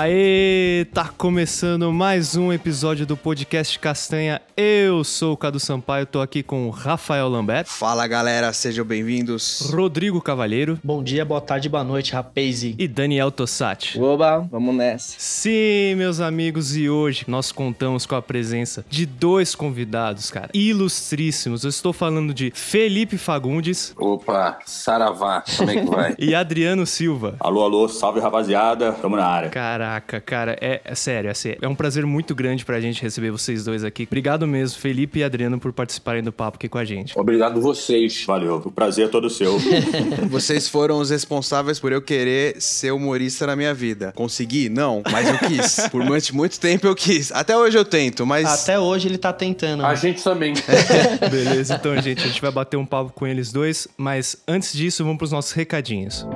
Aê, tá começando mais um episódio do podcast Castanha. Eu sou o Cadu Sampaio, tô aqui com o Rafael Lambert, Fala galera, sejam bem-vindos. Rodrigo Cavalheiro Bom dia, boa tarde, boa noite, rapaz. e Daniel Tossati. Oba, vamos nessa. Sim, meus amigos, e hoje nós contamos com a presença de dois convidados, cara, ilustríssimos. Eu estou falando de Felipe Fagundes Opa, Saravá, como é que vai? e Adriano Silva. Alô, alô, salve rapaziada, tamo na área. Caraca, cara, é, é sério, é sério. É um prazer muito grande pra gente receber vocês dois aqui. Obrigado mesmo, Felipe e Adriano, por participarem do papo aqui com a gente. Obrigado vocês. Valeu, o prazer é todo seu. Vocês foram os responsáveis por eu querer ser humorista na minha vida. Consegui? Não, mas eu quis. Por muito, muito tempo eu quis. Até hoje eu tento, mas. Até hoje ele tá tentando. A gente também. Beleza, então, gente, a gente vai bater um papo com eles dois, mas antes disso, vamos pros nossos recadinhos.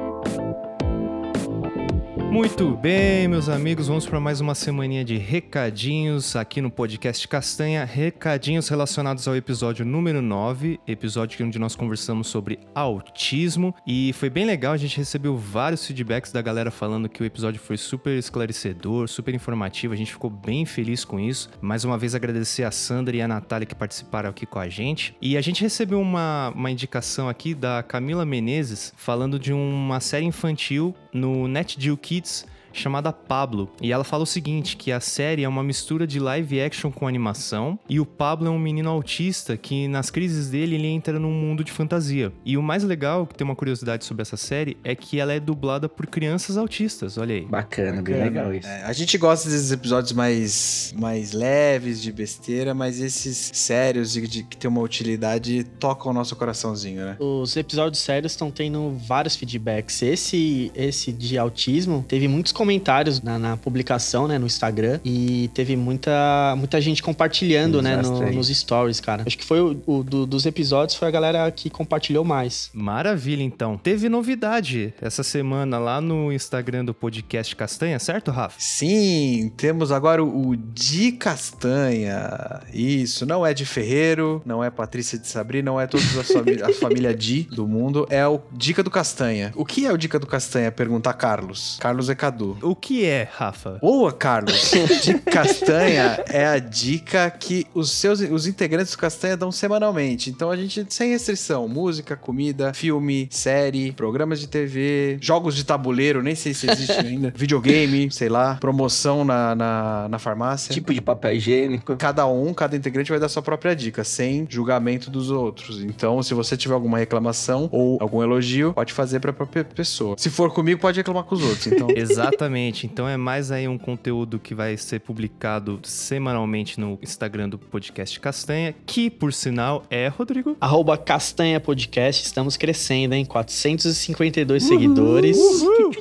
Muito bem, meus amigos, vamos para mais uma semaninha de recadinhos aqui no podcast Castanha. Recadinhos relacionados ao episódio número 9, episódio onde nós conversamos sobre autismo. E foi bem legal, a gente recebeu vários feedbacks da galera falando que o episódio foi super esclarecedor, super informativo. A gente ficou bem feliz com isso. Mais uma vez agradecer a Sandra e a Natália que participaram aqui com a gente. E a gente recebeu uma, uma indicação aqui da Camila Menezes falando de uma série infantil no NetGeo Kids chamada Pablo. E ela fala o seguinte, que a série é uma mistura de live action com animação e o Pablo é um menino autista que nas crises dele ele entra num mundo de fantasia. E o mais legal, que tem uma curiosidade sobre essa série, é que ela é dublada por crianças autistas, olha aí. Bacana, bem legal isso. É, a gente gosta desses episódios mais, mais leves, de besteira, mas esses sérios, de, de que tem uma utilidade, tocam o nosso coraçãozinho, né? Os episódios sérios estão tendo vários feedbacks. Esse, esse de autismo teve muitos comentários na, na publicação, né, no Instagram. E teve muita, muita gente compartilhando, Sim, né, no- nos stories, cara. Acho que foi o, o do- dos episódios, foi a galera que compartilhou mais. Maravilha, então. Teve novidade essa semana lá no Instagram do podcast Castanha, certo, Rafa? Sim, temos agora o, o Di Castanha. Isso, não é de Ferreiro, não é Patrícia de Sabri, não é toda a, família, a família Di do mundo, é o Dica do Castanha. O que é o Dica do Castanha? Pergunta Carlos. Carlos é Cadu. O que é, Rafa? Boa, Carlos. De Castanha é a dica que os seus os integrantes do Castanha dão semanalmente. Então a gente sem restrição, música, comida, filme, série, programas de TV, jogos de tabuleiro, nem sei se existe ainda, videogame, sei lá, promoção na, na, na farmácia. Tipo de papel higiênico. Cada um, cada integrante vai dar sua própria dica, sem julgamento dos outros. Então, se você tiver alguma reclamação ou algum elogio, pode fazer pra própria pessoa. Se for comigo, pode reclamar com os outros. Então, Exatamente. Então é mais aí um conteúdo que vai ser publicado semanalmente no Instagram do podcast Castanha, que por sinal é, Rodrigo. Arroba Castanha Podcast, estamos crescendo, hein? 452 seguidores.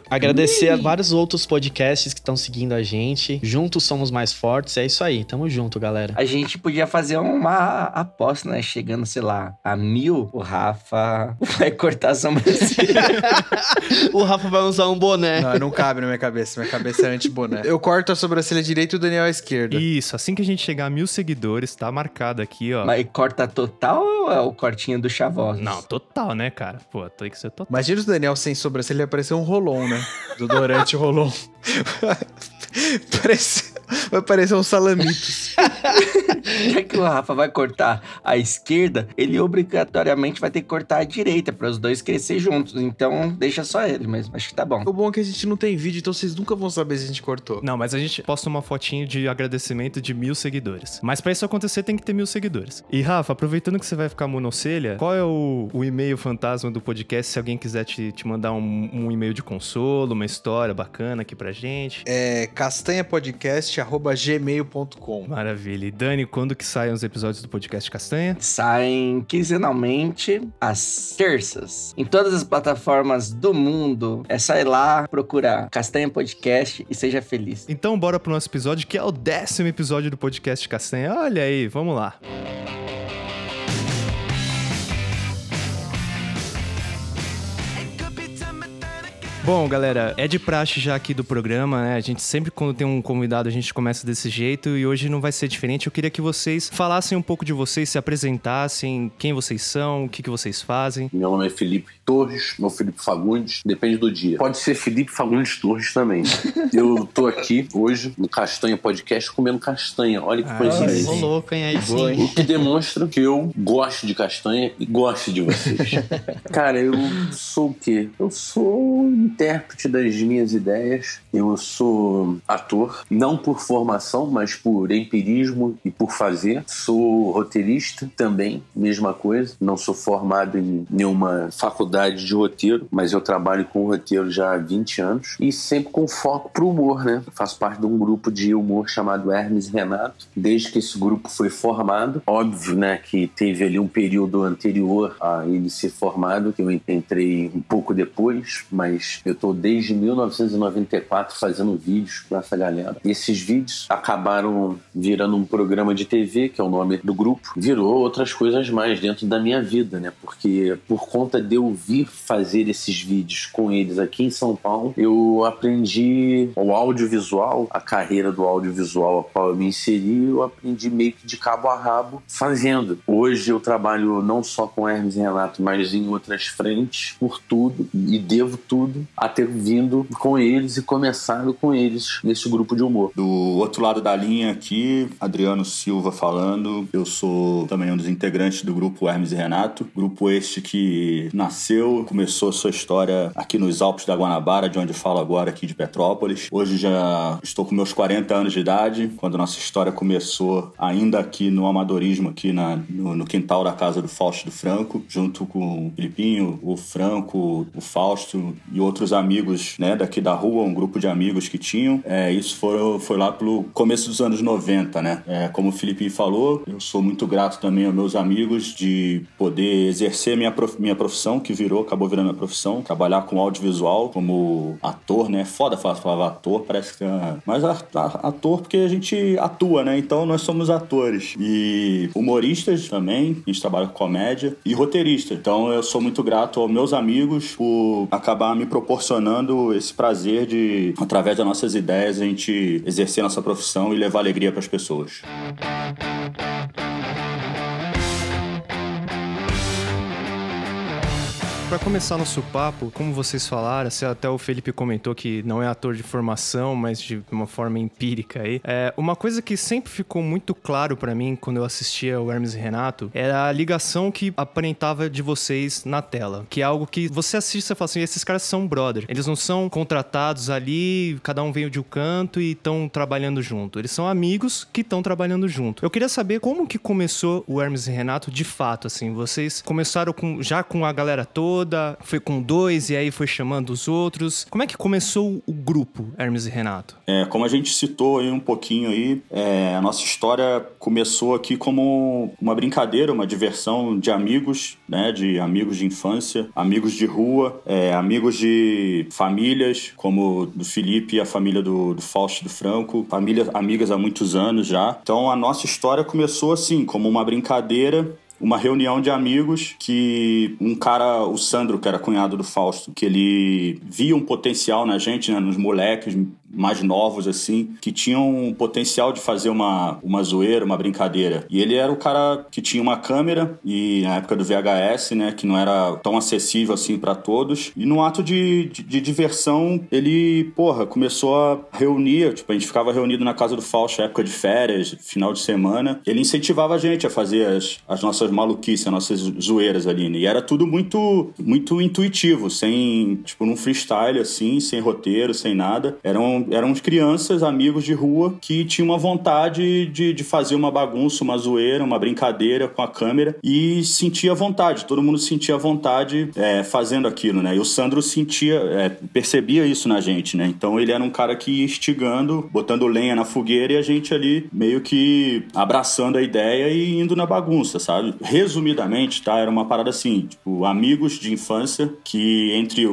Agradecer a vários outros podcasts que estão seguindo a gente. Juntos somos mais fortes, é isso aí. Tamo junto, galera. A gente podia fazer uma aposta, né? Chegando, sei lá, a mil, o Rafa vai cortar a sobrancelha. O Rafa vai usar um boné. Não, não cabe na minha cabeça. Minha cabeça é anti-boné. Eu corto a sobrancelha direita e o Daniel à esquerda. Isso, assim que a gente chegar a mil seguidores, tá marcado aqui, ó. Mas corta total ou é o cortinho do Chavosos? Não, total, né, cara? Pô, tem que ser total. Imagina o Daniel sem sobrancelha, ele vai parecer um Rolon, né? Do Dorante Rolon. Parece... Vai parecer um salamitos. Já que o Rafa vai cortar a esquerda, ele obrigatoriamente vai ter que cortar a direita para os dois crescer juntos. Então, deixa só ele mesmo. Acho que tá bom. O bom é que a gente não tem vídeo, então vocês nunca vão saber se a gente cortou. Não, mas a gente posta uma fotinho de agradecimento de mil seguidores. Mas pra isso acontecer, tem que ter mil seguidores. E Rafa, aproveitando que você vai ficar monocelha, qual é o, o e-mail fantasma do podcast se alguém quiser te, te mandar um, um e-mail de consolo, uma história bacana aqui pra gente? É castanhapodcast.gmail.com Maravilha. E Dani, quando que saem os episódios do podcast Castanha? Saem quinzenalmente às terças. Em todas as plataformas do mundo. É sair lá, procurar Castanha Podcast e seja feliz. Então bora pro nosso episódio, que é o décimo episódio do podcast Castanha. Olha aí, vamos lá. Bom, galera, é de praxe já aqui do programa, né? A gente sempre, quando tem um convidado, a gente começa desse jeito e hoje não vai ser diferente. Eu queria que vocês falassem um pouco de vocês, se apresentassem, quem vocês são, o que, que vocês fazem. Meu nome é Felipe Torres, ou Felipe Fagundes, depende do dia. Pode ser Felipe Fagundes Torres também. Eu tô aqui hoje no Castanha Podcast comendo castanha. Olha que Ah, coincidência. Ô, louco, hein? Aí Boa, sim. O que demonstra que eu gosto de castanha e gosto de vocês. Cara, eu sou o quê? Eu sou intérprete das minhas ideias. Eu sou ator, não por formação, mas por empirismo e por fazer. Sou roteirista também, mesma coisa. Não sou formado em nenhuma faculdade de roteiro, mas eu trabalho com roteiro já há 20 anos e sempre com foco pro humor, né? Eu faço parte de um grupo de humor chamado Hermes Renato. Desde que esse grupo foi formado, óbvio, né, que teve ali um período anterior a ele ser formado, que eu entrei um pouco depois, mas eu tô desde 1994 fazendo vídeos com essa galera. E esses vídeos acabaram virando um programa de TV, que é o nome do grupo, virou outras coisas mais dentro da minha vida, né? Porque por conta de eu vir fazer esses vídeos com eles aqui em São Paulo, eu aprendi o audiovisual, a carreira do audiovisual a qual eu me inseri, eu aprendi meio que de cabo a rabo fazendo. Hoje eu trabalho não só com Hermes e Renato, mas em outras frentes, por tudo, e devo tudo a ter vindo com eles e começado com eles nesse grupo de humor. Do outro lado da linha aqui, Adriano Silva falando. Eu sou também um dos integrantes do grupo Hermes e Renato. Grupo este que nasceu, começou sua história aqui nos Alpes da Guanabara, de onde falo agora, aqui de Petrópolis. Hoje já estou com meus 40 anos de idade, quando nossa história começou ainda aqui no amadorismo, aqui na, no, no quintal da casa do Fausto do Franco, junto com o Filipinho, o Franco, o Fausto e outros amigos né, daqui da rua, um grupo de amigos que tinham. É, isso foi, foi lá pelo começo dos anos 90, né? É, como o Felipe falou, eu sou muito grato também aos meus amigos de poder exercer minha, prof, minha profissão, que virou, acabou virando minha profissão, trabalhar com audiovisual como ator, né? Foda falar ator, parece que é... Mas ator porque a gente atua, né? Então nós somos atores. E humoristas também, a gente trabalha com comédia, e roteirista. Então eu sou muito grato aos meus amigos por acabar me proporcionando esse prazer de, através das nossas ideias, a gente exercer nossa profissão e levar alegria para as pessoas. Pra começar nosso papo, como vocês falaram, até o Felipe comentou que não é ator de formação, mas de uma forma empírica aí. É, uma coisa que sempre ficou muito claro pra mim quando eu assistia o Hermes e Renato era a ligação que aparentava de vocês na tela. Que é algo que você assiste e fala assim: esses caras são brother. Eles não são contratados ali, cada um veio de um canto e estão trabalhando junto. Eles são amigos que estão trabalhando junto. Eu queria saber como que começou o Hermes e Renato de fato, assim. Vocês começaram com, já com a galera toda, foi com dois e aí foi chamando os outros. Como é que começou o grupo Hermes e Renato? É, como a gente citou aí um pouquinho aí, é, a nossa história começou aqui como uma brincadeira, uma diversão de amigos, né? De amigos de infância, amigos de rua, é, amigos de famílias, como do Felipe e a família do, do Fausto do Franco, famílias amigas há muitos anos já. Então a nossa história começou assim, como uma brincadeira uma reunião de amigos que um cara, o Sandro, que era cunhado do Fausto, que ele via um potencial na gente, né, nos moleques mais novos, assim, que tinham um potencial de fazer uma, uma zoeira, uma brincadeira. E ele era o cara que tinha uma câmera, e na época do VHS, né, que não era tão acessível assim para todos. E no ato de, de, de diversão, ele, porra, começou a reunir, tipo, a gente ficava reunido na casa do Fausto, época de férias, final de semana. Ele incentivava a gente a fazer as, as nossas maluquices, as nossas zoeiras ali, né? E era tudo muito, muito intuitivo, sem, tipo, num freestyle, assim, sem roteiro, sem nada. Eram, eram crianças, amigos de rua, que tinham uma vontade de, de fazer uma bagunça, uma zoeira, uma brincadeira com a câmera e sentia vontade, todo mundo sentia vontade é, fazendo aquilo, né? E o Sandro sentia, é, percebia isso na gente, né? Então ele era um cara que ia instigando, botando lenha na fogueira e a gente ali meio que abraçando a ideia e indo na bagunça, sabe? Resumidamente, tá? Era uma parada assim, tipo, amigos de infância que, entre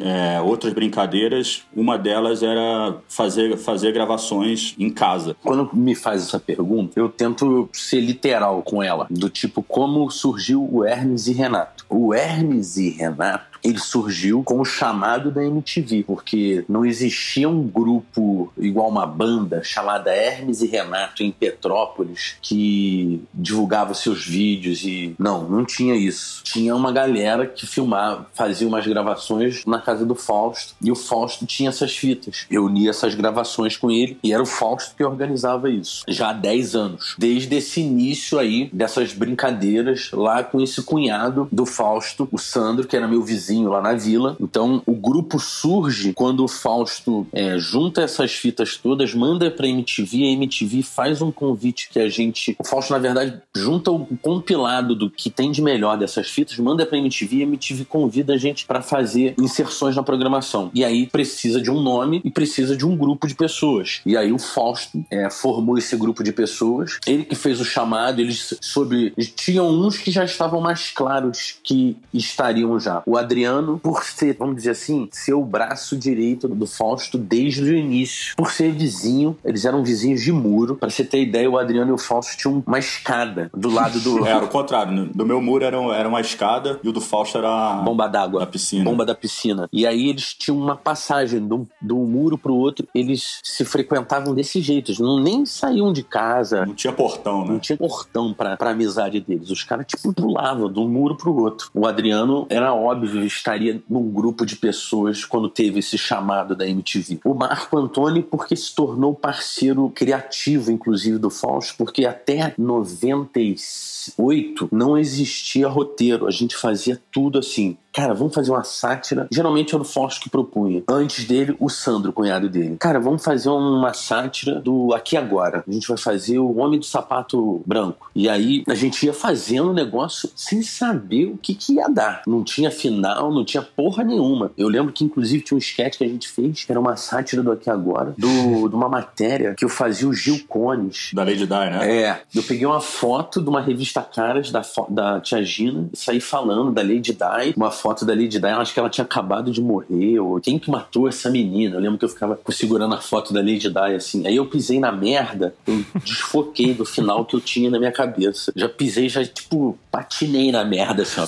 é, outras brincadeiras, uma delas era fazer, fazer gravações em casa. Quando me faz essa pergunta, eu tento ser literal com ela, do tipo como surgiu o Hermes e Renato. O Hermes e Renato ele surgiu com o chamado da MTV, porque não existia um grupo igual uma banda chamada Hermes e Renato em Petrópolis que divulgava seus vídeos e não, não tinha isso. Tinha uma galera que filmava, fazia umas gravações na casa do Fausto e o Fausto tinha essas fitas. Eu unia essas gravações com ele e era o Fausto que organizava isso. Já há 10 anos. Desde esse início aí dessas brincadeiras lá com esse cunhado do Fausto, o Sandro, que era meu vizinho lá na vila. Então o grupo surge quando o Fausto é, junta essas fitas todas, manda pra MTV, a MTV faz um convite que a gente. O Fausto, na verdade, junta o compilado do que tem de melhor dessas fitas, manda pra MTV e a MTV convida a gente para fazer inserções na programação. E aí precisa de um nome e precisa de um grupo de pessoas. E aí o Fausto é, formou esse grupo de pessoas. Ele que fez o chamado, eles sobre. Tinham uns que já estavam mais claros que estariam já. O Adriano, por ser, vamos dizer assim, ser o braço direito do Fausto desde o início. Por ser vizinho, eles eram vizinhos de muro. Para você ter ideia, o Adriano e o Fausto tinham uma escada do lado do. É, era o contrário. Do meu muro era, era uma escada e o do Fausto era. Bomba d'água. Da piscina. Bomba da piscina. E aí eles tinham uma passagem de um, de um muro pro outro. Eles se frequentavam desse jeito. Eles não nem saíam de casa. Não tinha portão, né? Não tinha portão pra, pra amizade deles. Os caras, tipo, pulavam de um muro pro outro. O Adriano, era óbvio, estaria num grupo de pessoas quando teve esse chamado da MTV. O Marco Antônio, porque se tornou parceiro criativo, inclusive, do Fausto, porque até 98 não existia roteiro. A gente fazia tudo assim cara, vamos fazer uma sátira. Geralmente era o Fausto que propunha. Antes dele, o Sandro, cunhado dele. Cara, vamos fazer uma sátira do Aqui Agora. A gente vai fazer o Homem do Sapato Branco. E aí a gente ia fazendo o negócio sem saber o que, que ia dar. Não tinha final, não tinha porra nenhuma. Eu lembro que, inclusive, tinha um sketch que a gente fez, que era uma sátira do Aqui Agora, do, de uma matéria que eu fazia o Gil Cones. Da Lady Di, né? É. Eu peguei uma foto de uma revista Caras da, da Tia Gina e saí falando da Lady Di, uma foto da Lady Di, eu acho que ela tinha acabado de morrer, ou quem que matou essa menina? Eu lembro que eu ficava segurando a foto da Lady Di, assim. Aí eu pisei na merda, eu desfoquei do final que eu tinha na minha cabeça. Já pisei, já, tipo, patinei na merda, assim, ó.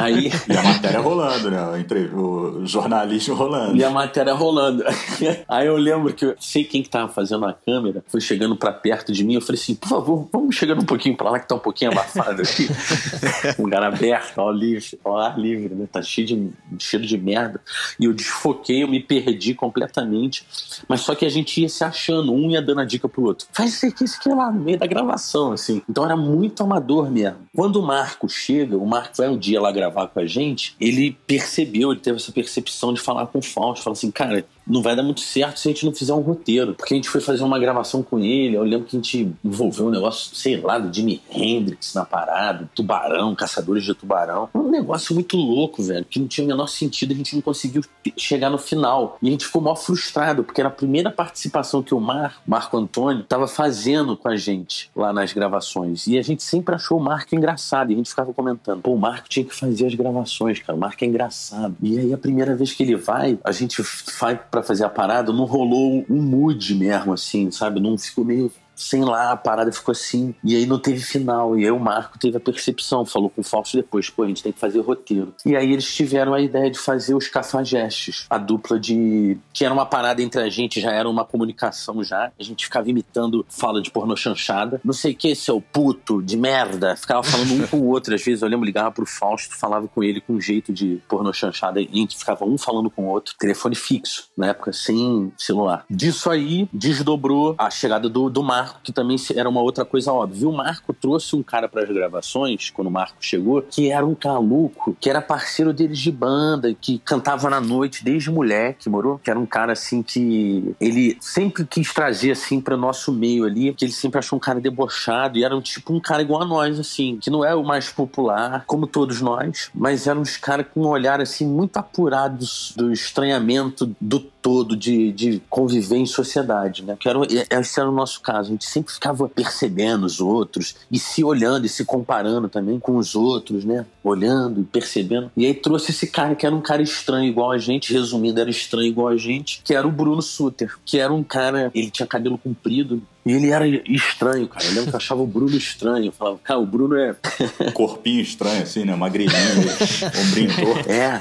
Aí... E a matéria rolando, né? O jornalismo rolando. E a matéria rolando. Aí eu lembro que eu sei quem que tava fazendo a câmera, foi chegando pra perto de mim, eu falei assim, por favor, vamos chegando um pouquinho pra lá que tá um pouquinho abafado aqui. um lugar aberto, ao, livre, ao ar livre, né? Tá cheio de cheiro de merda. E eu desfoquei, eu me perdi completamente. Mas só que a gente ia se achando, um ia dando a dica pro outro. Faz isso aqui, isso aqui lá, no meio da gravação, assim. Então era muito amador mesmo. Quando o Marco chega, o Marco vai um dia lá gravar com a gente, ele percebeu, ele teve essa percepção de falar com o Fausto, falar assim, cara, não vai dar muito certo se a gente não fizer um roteiro. Porque a gente foi fazer uma gravação com ele, eu lembro que a gente envolveu um negócio, sei lá, do Jimi Hendrix na parada, tubarão, caçadores de tubarão. Um negócio muito louco, velho, que não tinha o menor sentido, a gente não conseguiu chegar no final. E a gente ficou mal frustrado, porque era a primeira participação que o Mar, Marco Antônio, estava fazendo com a gente lá nas gravações. E a gente sempre achou o Marco engraçado, e a gente ficava comentando, pô, o Marco tinha que fazer as gravações, cara, o Marco é engraçado. E aí a primeira vez que ele vai, a gente vai para fazer a parada, não rolou um mood mesmo, assim, sabe? Não ficou meio sem lá, a parada ficou assim. E aí não teve final. E aí o Marco teve a percepção, falou com o Fausto depois, pô, a gente tem que fazer roteiro. E aí eles tiveram a ideia de fazer os cafajestes, a dupla de. que era uma parada entre a gente, já era uma comunicação já. A gente ficava imitando fala de pornô chanchada. Não sei o que, seu puto, de merda. Ficava falando um com o outro. Às vezes eu lembro, ligava pro Fausto, falava com ele com um jeito de pornô chanchada. E a gente ficava um falando com o outro. Telefone fixo, na época, sem celular. Disso aí, desdobrou a chegada do, do Marco Marco, que também era uma outra coisa óbvia. O Marco trouxe um cara para as gravações, quando o Marco chegou, que era um caluco, que era parceiro deles de banda, que cantava na noite desde moleque, morou? Que era um cara assim que ele sempre quis trazer assim para nosso meio ali, que ele sempre achou um cara debochado e era um tipo um cara igual a nós, assim, que não é o mais popular, como todos nós, mas eram uns caras com um olhar assim muito apurado do estranhamento do todo de, de conviver em sociedade, né? Que era, esse era o nosso caso. A gente sempre ficava percebendo os outros e se olhando e se comparando também com os outros, né? Olhando e percebendo. E aí trouxe esse cara que era um cara estranho igual a gente, resumindo, era estranho igual a gente, que era o Bruno Suter, que era um cara, ele tinha cabelo comprido, E ele era estranho, cara. Eu lembro que eu achava o Bruno estranho. Eu falava, cara, o Bruno é. Corpinho estranho, assim, né? Magrelinho, ombrinho torto. É.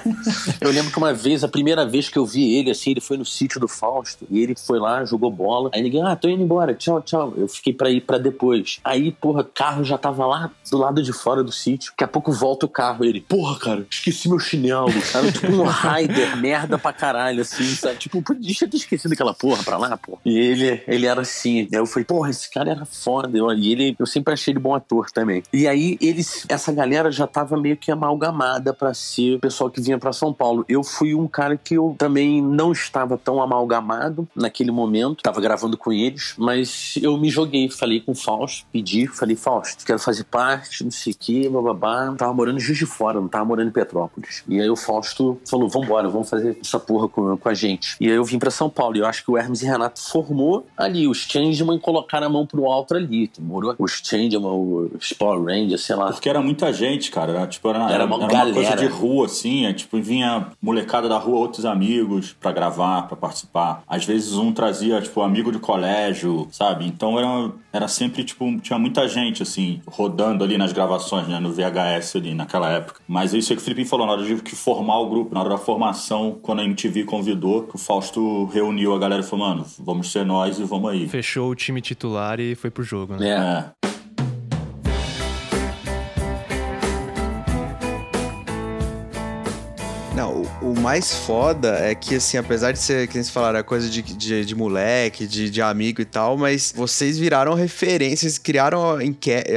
Eu lembro que uma vez, a primeira vez que eu vi ele, assim, ele foi no sítio do Fausto. E ele foi lá, jogou bola. Aí ninguém, ah, tô indo embora, tchau, tchau. Eu fiquei pra ir pra depois. Aí, porra, carro já tava lá do lado de fora do sítio. Daqui a pouco volta o carro. Ele, porra, cara, esqueci meu chinelo. Era tipo um Raider, merda pra caralho, assim, sabe? Tipo, podia ter esquecido aquela porra pra lá, porra. E ele, ele era assim. Aí eu falei, porra, esse cara era foda. Eu, e ele, eu sempre achei ele bom ator também. E aí, eles, essa galera já tava meio que amalgamada pra ser o pessoal que vinha pra São Paulo. Eu fui um cara que eu também não estava tão amalgamado naquele momento. Tava gravando com eles, mas eu me joguei. Falei com o Fausto, pedi, falei, Fausto, quero fazer parte, não sei o que, bababá. Tava morando em Juiz de Fora, não tava morando em Petrópolis. E aí o Fausto falou, vambora, vamos fazer essa porra com, com a gente. E aí eu vim pra São Paulo. E eu acho que o Hermes e Renato formou ali. Os Changeman colocaram a mão pro alto ali. Demorou? Os Changeman, os Power Rangers, sei lá. Porque era muita gente, cara. Era, tipo, era, Era uma era galera. coisa de rua, assim. É, tipo, vinha molecada da rua, outros amigos pra gravar, pra participar. Às vezes um trazia, tipo, amigo de colégio, sabe? Então era, era sempre, tipo, tinha muita gente, assim, rodando ali nas gravações, né? No VHS ali, naquela época. Mas é isso aí que o Felipe falou, na hora de que formar o grupo, na hora da formação, quando a MTV convidou, que o Fausto reuniu a galera e falou, mano, vamos ser nós e vamos aí. Fechou o time titular e foi pro jogo, né? É. Não, o, o mais foda é que, assim, apesar de ser, que eles falaram, a coisa de, de, de moleque, de, de amigo e tal, mas vocês viraram referências, criaram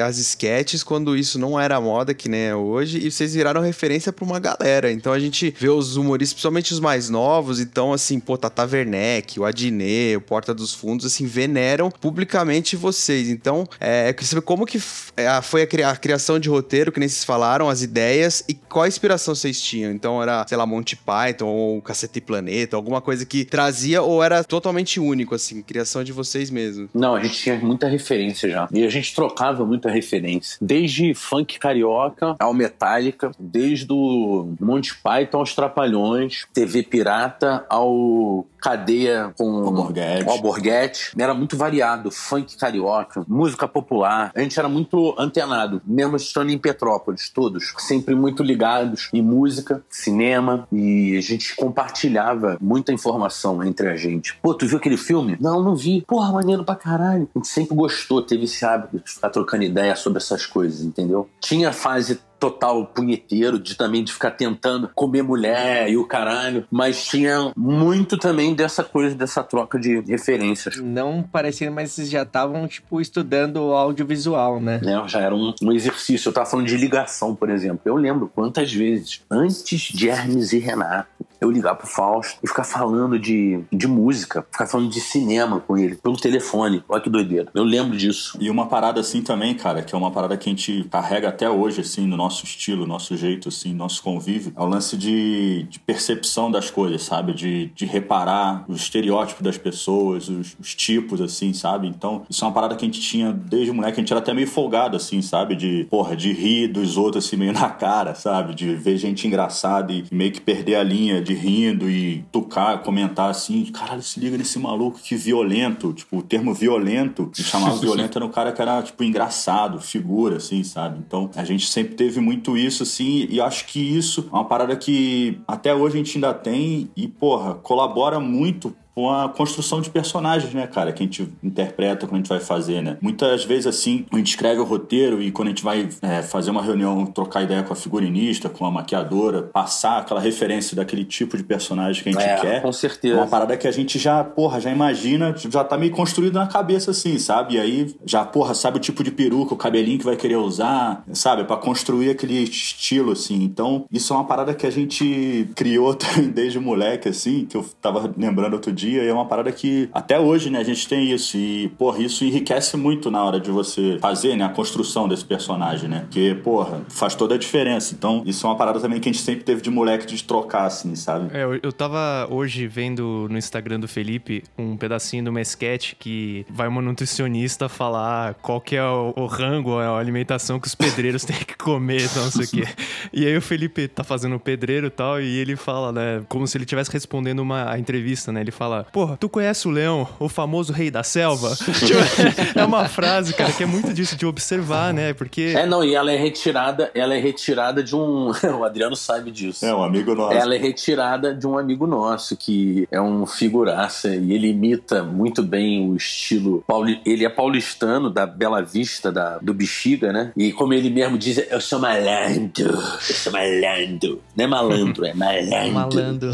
as sketches quando isso não era moda, que nem é hoje, e vocês viraram referência pra uma galera. Então a gente vê os humoristas, principalmente os mais novos, então, assim, pô, Tata Werneck, o Adnet, o Porta dos Fundos, assim, veneram publicamente vocês. Então, é, saber como que é, foi a, cria- a criação de roteiro, que nem vocês falaram, as ideias, e qual inspiração vocês tinham. Então, era, sei lá, Monty Python, ou Cacete Planeta, alguma coisa que trazia, ou era totalmente único, assim, criação de vocês mesmos. Não, a gente tinha muita referência já. E a gente trocava muita referência. Desde funk carioca ao Metallica, desde o Monty Python aos Trapalhões, TV Pirata ao Cadeia com Alborguete. o Alborguete. Era muito variado. Funk carioca, música popular. A gente era muito antenado, mesmo estando em Petrópolis, todos. Sempre muito ligados em música, cinema. E a gente compartilhava muita informação entre a gente. Pô, tu viu aquele filme? Não, não vi. Porra, maneiro pra caralho. A gente sempre gostou, teve esse hábito de ficar trocando ideia sobre essas coisas, entendeu? Tinha a fase total punheteiro, de também de ficar tentando comer mulher e o caralho, mas tinha muito também dessa coisa, dessa troca de referências. Não parecendo, mas vocês já estavam, tipo, estudando audiovisual, né? né? Já era um, um exercício. Eu tava falando de ligação, por exemplo. Eu lembro quantas vezes, antes de Hermes e Renato, eu ligar pro Fausto e ficar falando de, de música, ficar falando de cinema com ele, pelo telefone. Olha que doideira. Eu lembro disso. E uma parada assim também, cara, que é uma parada que a gente carrega até hoje, assim, no nosso estilo, nosso jeito, assim, nosso convívio, é o lance de, de percepção das coisas, sabe? De, de reparar os estereótipos das pessoas, os, os tipos, assim, sabe? Então, isso é uma parada que a gente tinha desde moleque, a gente era até meio folgado, assim, sabe? De, porra, de rir dos outros, assim, meio na cara, sabe? De ver gente engraçada e meio que perder a linha de rindo e tocar, comentar assim, caralho, se liga nesse maluco, que violento. Tipo, o termo violento, me chamava violento era um cara que era, tipo, engraçado, figura, assim, sabe? Então, a gente sempre teve muito isso, assim, e acho que isso é uma parada que até hoje a gente ainda tem e, porra, colabora muito com a construção de personagens, né, cara, que a gente interpreta quando a gente vai fazer, né? Muitas vezes, assim, a gente escreve o roteiro e quando a gente vai é, fazer uma reunião, trocar ideia com a figurinista, com a maquiadora, passar aquela referência daquele tipo de personagem que a gente É, quer. com certeza. Uma parada que a gente já, porra, já imagina, já tá meio construído na cabeça, assim, sabe? E aí, já, porra, sabe o tipo de peruca, o cabelinho que vai querer usar, sabe? Pra construir aquele estilo, assim. Então, isso é uma parada que a gente criou desde moleque, assim, que eu tava lembrando outro dia, e é uma parada que até hoje, né, a gente tem isso. E, porra, isso enriquece muito na hora de você fazer, né, a construção desse personagem, né? Porque, porra, faz toda a diferença. Então, isso é uma parada também que a gente sempre teve de moleque de trocar, assim, sabe? É, eu, tava hoje vendo no Instagram do Felipe um pedacinho de uma sketch que vai uma nutricionista falar qual que é o, o rango, a alimentação que os pedreiros têm que comer, então não sei o quê. E aí o Felipe tá fazendo pedreiro e tal, e ele fala, né, como se ele estivesse respondendo uma a entrevista, né? Ele fala, fala: Porra, tu conhece o leão, o famoso rei da selva? Tipo, é uma frase, cara, que é muito disso de observar, né? Porque. É, não, e ela é retirada, ela é retirada de um. o Adriano sabe disso. É, um amigo nosso. Ela é retirada de um amigo nosso, que é um figuraça, e ele imita muito bem o estilo. Pauli... Ele é paulistano, da Bela Vista, da... do Bexiga, né? E como ele mesmo diz, eu sou malandro, eu sou malandro. Não é malandro, é malandro. Malandro.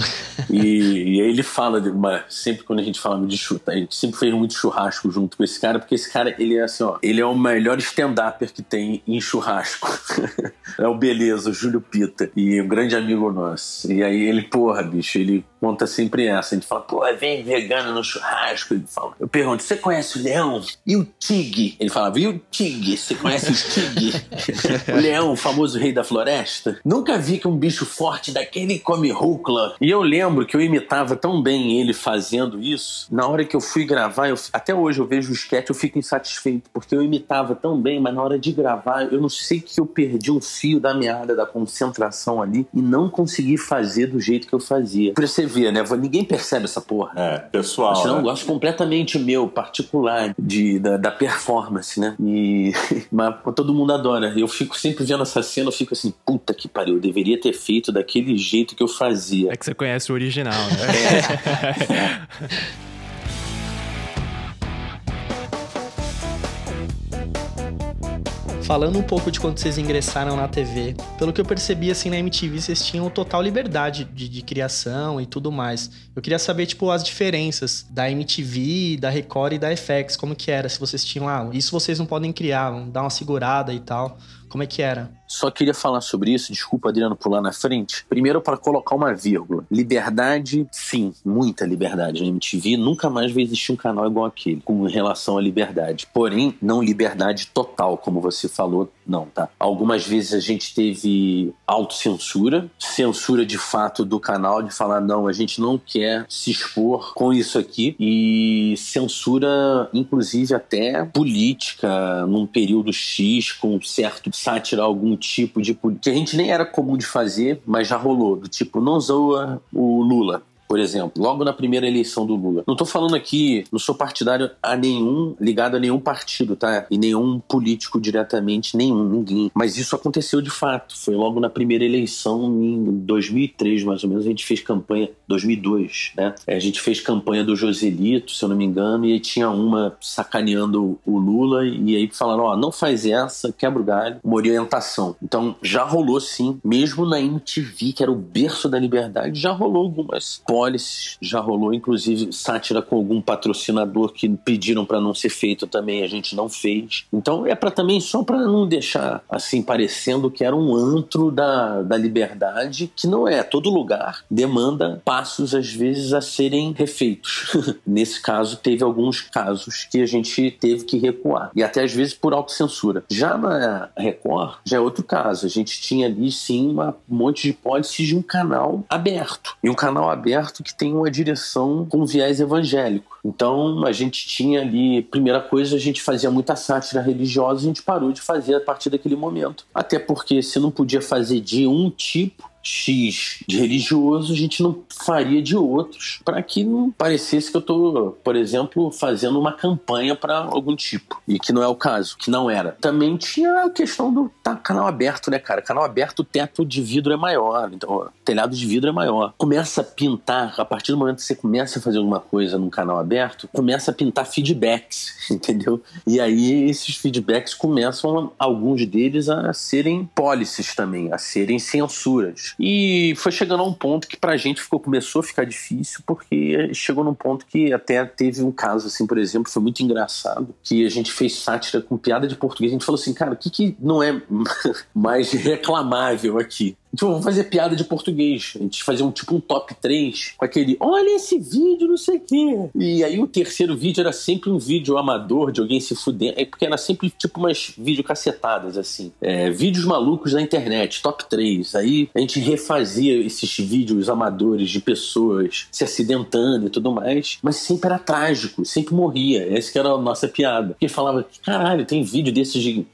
E, e aí ele fala, de uma, sempre quando a gente fala de churrasco, a gente sempre fez muito churrasco junto com esse cara, porque esse cara, ele é assim, ó, ele é o melhor stand-upper que tem em churrasco. é o Beleza, o Júlio Pita, e um grande amigo nosso. E aí ele, porra, bicho, ele conta sempre essa. A gente fala, pô, vem vegano no churrasco. Ele fala, eu pergunto, você conhece o leão? E o tigre? Ele falava, e o tigre? Você conhece o tigre? o leão, o famoso rei da floresta? Nunca vi que um bicho forte daquele come rúcula. E eu lembro que eu imitava tão bem ele fazendo isso. Na hora que eu fui gravar, eu, até hoje eu vejo o sketch, eu fico insatisfeito, porque eu imitava tão bem, mas na hora de gravar, eu não sei que eu perdi um fio da meada da concentração ali e não consegui fazer do jeito que eu fazia. Pra você ver, né? Ninguém percebe essa porra. É, pessoal. Acho, não, né? gosto completamente meu, particular, de, da, da performance, né? E. Mas todo mundo adora. Eu fico sempre vendo essa cena, eu fico assim, puta que pariu, eu deveria ter feito daquele jeito que eu fazia. É que você conhece o original, né? Falando um pouco de quando vocês ingressaram na TV, pelo que eu percebi, assim, na MTV, vocês tinham total liberdade de, de criação e tudo mais. Eu queria saber, tipo, as diferenças da MTV, da Record e da FX, como que era? Se vocês tinham, ah, isso vocês não podem criar, vão dar uma segurada e tal. Como é que era? Só queria falar sobre isso, desculpa, Adriano, pular na frente. Primeiro, para colocar uma vírgula. Liberdade, sim, muita liberdade na MTV. Nunca mais vai existir um canal igual aquele, com relação à liberdade. Porém, não liberdade total, como você falou, não, tá? Algumas vezes a gente teve autocensura, censura de fato do canal, de falar, não, a gente não quer se expor com isso aqui, e censura, inclusive, até política, num período X, com certo sátira algum tipo de que a gente nem era comum de fazer, mas já rolou, do tipo, não zoa o Lula por exemplo, logo na primeira eleição do Lula. Não tô falando aqui, não sou partidário a nenhum, ligado a nenhum partido, tá? E nenhum político diretamente, nenhum, ninguém. Mas isso aconteceu de fato. Foi logo na primeira eleição, em 2003, mais ou menos, a gente fez campanha, 2002, né? A gente fez campanha do Joselito, se eu não me engano, e aí tinha uma sacaneando o Lula, e aí falaram, ó, não faz essa, quebra o galho, uma orientação. Então, já rolou sim, mesmo na MTV, que era o berço da liberdade, já rolou algumas já rolou inclusive sátira com algum patrocinador que pediram para não ser feito também, a gente não fez. Então é para também só para não deixar assim parecendo que era um antro da, da liberdade, que não é. Todo lugar demanda passos às vezes a serem refeitos. Nesse caso teve alguns casos que a gente teve que recuar e até às vezes por autocensura. Já na Record já é outro caso. A gente tinha ali sim uma, um monte de policies de um canal aberto. E um canal aberto que tem uma direção com viés evangélico. Então a gente tinha ali, primeira coisa, a gente fazia muita sátira religiosa, a gente parou de fazer a partir daquele momento. Até porque se não podia fazer de um tipo, X de religioso, a gente não faria de outros, para que não parecesse que eu estou, por exemplo, fazendo uma campanha para algum tipo, e que não é o caso, que não era. Também tinha a questão do tá, canal aberto, né, cara? Canal aberto, o teto de vidro é maior, então, ó, telhado de vidro é maior. Começa a pintar, a partir do momento que você começa a fazer alguma coisa num canal aberto, começa a pintar feedbacks, entendeu? E aí esses feedbacks começam, alguns deles, a serem policies também, a serem censuras. E foi chegando a um ponto que pra gente ficou, começou a ficar difícil, porque chegou num ponto que até teve um caso, assim, por exemplo, foi muito engraçado, que a gente fez sátira com piada de português. A gente falou assim, cara, o que, que não é mais reclamável aqui? Tipo, vamos fazer piada de português. A gente fazia um tipo um top 3 com aquele olha esse vídeo, não sei o quê. E aí o terceiro vídeo era sempre um vídeo amador de alguém se fudendo. É porque era sempre tipo umas videocacetadas, assim. É, vídeos malucos da internet, top 3. Aí a gente refazia esses vídeos amadores de pessoas se acidentando e tudo mais. Mas sempre era trágico, sempre morria. Essa que era a nossa piada. Porque falava, caralho, tem vídeo desses de.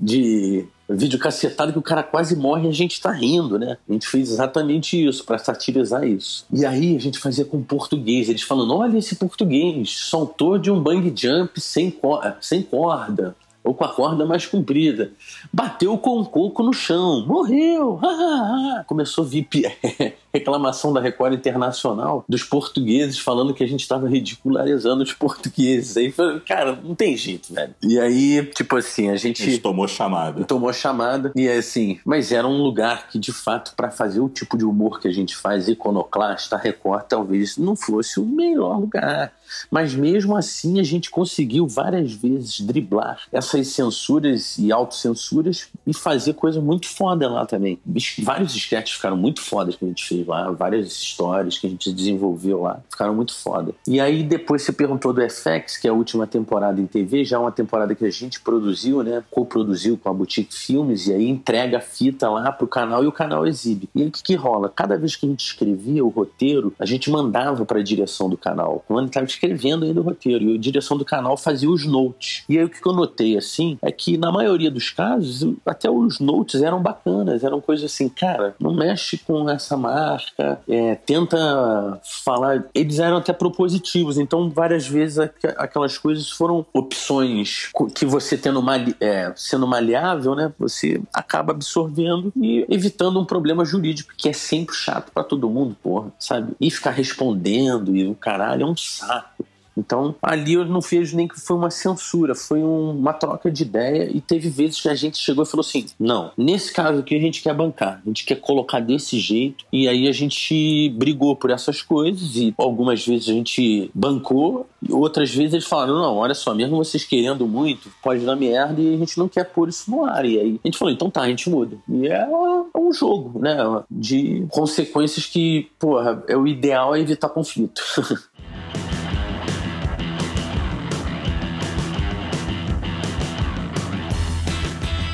de vídeo cacetado que o cara quase morre e a gente tá rindo, né? A gente fez exatamente isso, para satirizar isso. E aí a gente fazia com português, eles falando: olha esse português, soltou de um bang jump sem, cor sem corda ou com a corda mais comprida. Bateu com um coco no chão, morreu. Começou a vir reclamação da Record Internacional dos portugueses falando que a gente estava ridicularizando os portugueses. Aí cara, não tem jeito, velho. E aí, tipo assim, a gente. A gente tomou chamada. Tomou chamada. E assim, mas era um lugar que, de fato, para fazer o tipo de humor que a gente faz, iconoclasta, a Record talvez não fosse o melhor lugar. Mas mesmo assim a gente conseguiu várias vezes driblar essas censuras e autocensuras e fazer coisa muito foda lá também. Vários sketches ficaram muito fodas que a gente fez lá, várias histórias que a gente desenvolveu lá, ficaram muito foda. E aí depois você perguntou do FX, que é a última temporada em TV, já é uma temporada que a gente produziu, né? Co-produziu com a Boutique Filmes e aí entrega a fita lá pro canal e o canal exibe. E aí o que, que rola? Cada vez que a gente escrevia o roteiro, a gente mandava para a direção do canal. Quando estava escrevendo ainda o roteiro e a direção do canal fazia os notes. E aí o que eu notei assim é que na maioria dos casos até os notes eram bacanas, eram coisas assim, cara, não mexe com essa marca é, tenta falar. Eles eram até propositivos, então várias vezes aquelas coisas foram opções que você tendo é, sendo maleável, né? Você acaba absorvendo e evitando um problema jurídico que é sempre chato para todo mundo, porra, sabe? E ficar respondendo e o caralho é um saco. Então, ali eu não vejo nem que foi uma censura, foi um, uma troca de ideia e teve vezes que a gente chegou e falou assim: não, nesse caso aqui a gente quer bancar, a gente quer colocar desse jeito. E aí a gente brigou por essas coisas e algumas vezes a gente bancou e outras vezes eles falaram: não, olha só, mesmo vocês querendo muito, pode dar merda e a gente não quer pôr isso no ar. E aí a gente falou: então tá, a gente muda. E é, um jogo, né, de consequências que, porra, é o ideal é evitar conflito.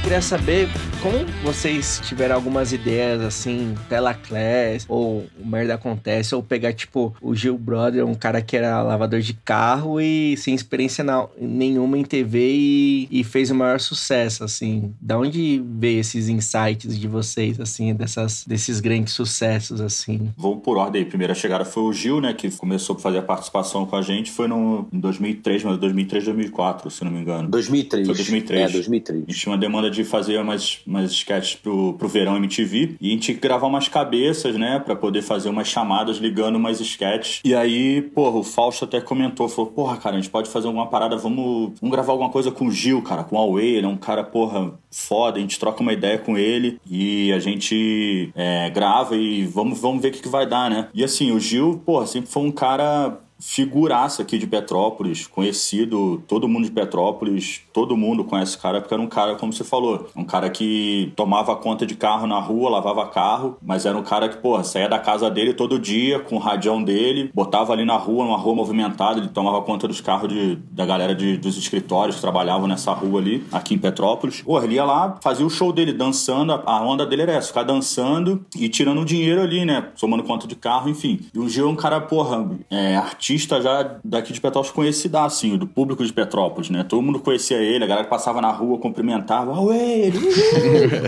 queria saber como vocês tiveram algumas ideias assim, Tela Class, ou o Merda Acontece, ou pegar tipo o Gil Brother, um cara que era lavador de carro e sem experiência na, nenhuma em TV e, e, fez o maior sucesso, assim. Da onde veio esses insights de vocês, assim, dessas, desses grandes sucessos, assim? Vou por ordem. A primeira chegada foi o Gil, né, que começou a fazer a participação com a gente, foi no, em 2003, mas 2003, 2004, se não me engano. 2003. Foi 2003. É, 2003. A gente tinha uma demanda de fazer umas umas sketches pro, pro verão MTV. E a gente tinha que gravar umas cabeças, né? Pra poder fazer umas chamadas ligando umas sketches. E aí, porra, o Fausto até comentou, falou, porra, cara, a gente pode fazer alguma parada, vamos, vamos gravar alguma coisa com o Gil, cara, com o Huawei, ele é um cara, porra, foda, a gente troca uma ideia com ele e a gente é, grava e vamos, vamos ver o que, que vai dar, né? E assim, o Gil, porra, sempre foi um cara figuraça aqui de Petrópolis, conhecido, todo mundo de Petrópolis, todo mundo conhece esse cara, porque era um cara, como você falou, um cara que tomava conta de carro na rua, lavava carro, mas era um cara que, porra, saía da casa dele todo dia com o radião dele, botava ali na rua, numa rua movimentada, ele tomava conta dos carros de, da galera de, dos escritórios que trabalhavam nessa rua ali, aqui em Petrópolis. Porra, ele ia lá, fazia o show dele dançando, a onda dele era essa, ficar dançando e tirando dinheiro ali, né, somando conta de carro, enfim. E o Gil é um cara, porra, é, artista artista já daqui de Petrópolis conhecido, assim, do público de Petrópolis, né? Todo mundo conhecia ele, a galera passava na rua, cumprimentava, Aue,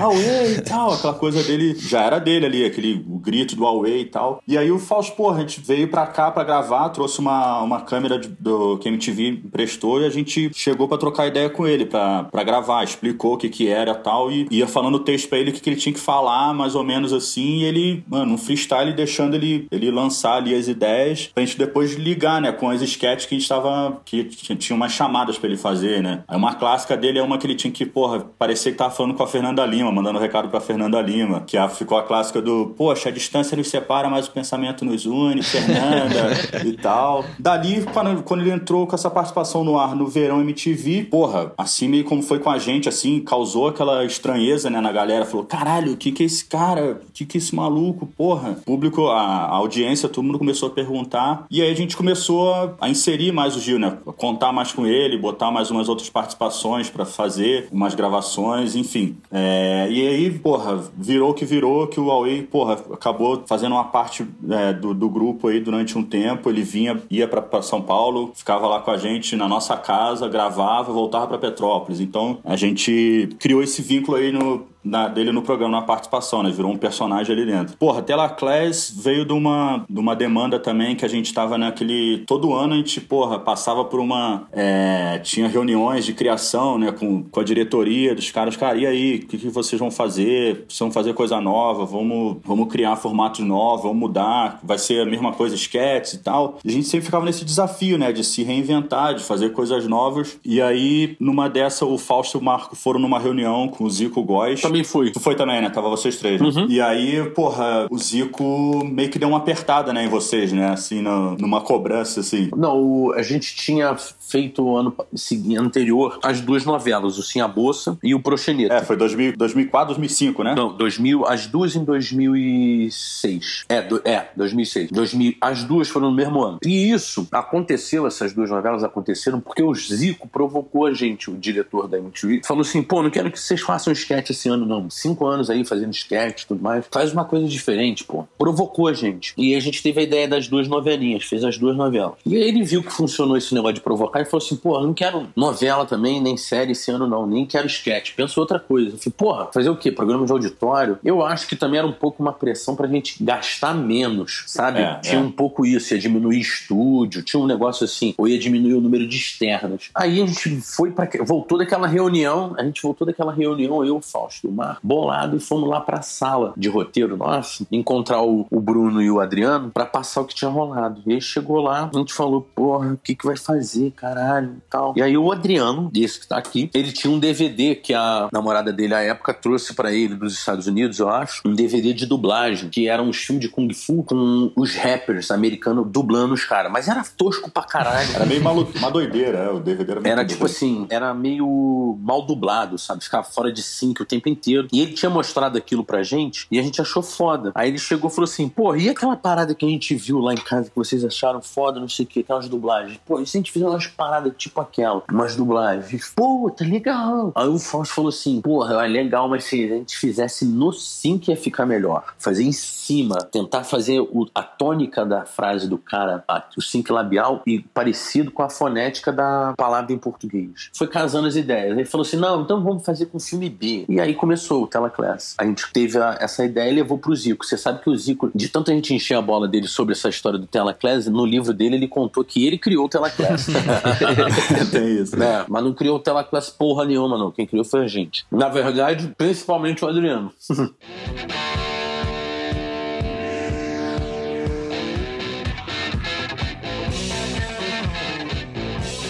Aue e tal. Aquela coisa dele, já era dele ali, aquele o grito do Aue e tal. E aí o Fausto, porra, a gente veio pra cá pra gravar, trouxe uma, uma câmera de, do, que a MTV emprestou e a gente chegou pra trocar ideia com ele, pra, pra gravar, explicou o que que era e tal, e ia falando o texto pra ele, o que, que ele tinha que falar, mais ou menos assim, e ele, mano, um freestyle deixando ele, ele lançar ali as ideias, pra gente depois ligar, né, com as sketches que a gente tava. que tinha umas chamadas para ele fazer, né? Aí uma clássica dele é uma que ele tinha que, porra, parecia que tava falando com a Fernanda Lima, mandando um recado pra Fernanda Lima. Que a, ficou a clássica do, poxa, a distância nos separa, mas o pensamento nos une, Fernanda e tal. Dali, quando, quando ele entrou com essa participação no ar no Verão MTV, porra, assim meio como foi com a gente, assim, causou aquela estranheza, né, na galera. Falou, caralho, o que que é esse cara? O que que é esse maluco? Porra. O público, a, a audiência, todo mundo começou a perguntar. E aí a gente gente começou a inserir mais o Gil, né? Contar mais com ele, botar mais umas outras participações para fazer umas gravações, enfim. É, e aí, porra, virou que virou, que o Huawei, porra, acabou fazendo uma parte é, do, do grupo aí durante um tempo. Ele vinha, ia para São Paulo, ficava lá com a gente na nossa casa, gravava, voltava para Petrópolis. Então a gente criou esse vínculo aí no, na, dele no programa, na participação, né? Virou um personagem ali dentro. Porra, Telaclass veio de uma, de uma demanda também que a gente tava naquele. Todo ano a gente, porra, passava por uma. É, tinha reuniões de criação, né? Com, com a diretoria dos caras. Cara, e aí? O que, que vocês vão fazer? Precisam fazer coisa nova? Vamos, vamos criar formatos novos, vamos mudar. Vai ser a mesma coisa, sketches e tal. E a gente sempre ficava nesse desafio, né? De se reinventar, de fazer coisas novas. E aí, numa dessa, o Fausto e o Marco foram numa reunião com o Zico Góes. Também fui. Tu foi também, né? Tava vocês três. Né? Uhum. E aí, porra, o Zico meio que deu uma apertada, né, em vocês, né? Assim, no, numa cobrança, assim. Não, o- a gente tinha feito ano pa- segui- anterior as duas novelas, o Sim a Bolsa e o Proxeneta. É, foi 2000, 2004, 2005, né? Não, 2000, as duas em 2006. É, do- é 2006. 2000, as duas foram no mesmo ano. E isso aconteceu, essas duas novelas aconteceram porque o Zico provocou a gente, o diretor da MTV, falou assim: pô, não quero que vocês façam sketch esse ano, não. Cinco anos aí fazendo sketch e tudo mais. Faz uma coisa diferente, pô. Provocou a gente. E a gente teve a ideia das duas novelinhas, fez as duas novelas. E aí ele viu que funcionou esse negócio de provocar e falou assim: pô, não quero novela também, nem série esse ano, não. Nem quero sketch. Pensa outra coisa. Eu falei, porra, fazer o quê? Programa de auditório? Eu acho que também era um pouco uma pressão pra gente gastar menos, sabe? É, Tinha é. um pouco isso, ia diminuir estúdio, tinha um negócio assim, ou ia diminuir o número de externas. Aí a gente foi para voltou daquela reunião, a gente voltou daquela reunião, eu, o Fausto, o Mar, bolado, e fomos lá pra sala de roteiro nosso, encontrar o, o Bruno e o Adriano pra passar o que tinha rolado. E aí chegou lá, a gente falou, porra, o que que vai fazer, caralho, e tal. E aí o Adriano, esse que tá aqui, ele tinha um DVD que a namorada dele à época trouxe pra ele dos Estados Unidos, eu acho, um DVD de dublagem, que era um filme de Kung Fu com os rappers americanos dublando os caras. Mas era tosco pra caralho. Era meio malu... uma doideira, é, o DVD era meio Era tipo assim, era meio mal dublado, sabe? Ficava fora de sync o tempo inteiro. E ele tinha mostrado aquilo pra gente e a gente achou foda. Aí ele chegou e falou assim: pô, e aquela parada que a gente viu lá em casa que vocês acharam foda, não sei o que, aquelas dublagens? Pô, e se a gente fizer umas paradas tipo aquela, umas dublagens? Pô, tá legal. Aí o Fausto falou assim: porra, é legal, mas se a gente fizesse no sync ia ficar melhor. Fazer em cima, tentar fazer o- a tônica da frase do cara, a- o sync labial, e parecido com a fonética da palavra em português. Foi casando as ideias. Ele falou assim: não, então vamos fazer com filme B. E aí começou o Telaclass. A gente teve a- essa ideia e levou pro Zico. Você sabe que o Zico, de tanto a gente encher a bola dele sobre essa história do Telaclass, no livro dele ele contou que ele criou o Telaclass. Tem isso. É, mas não criou o Telaclass porra nenhuma, não. Quem criou foi a gente. Na verdade, principalmente o Adriano.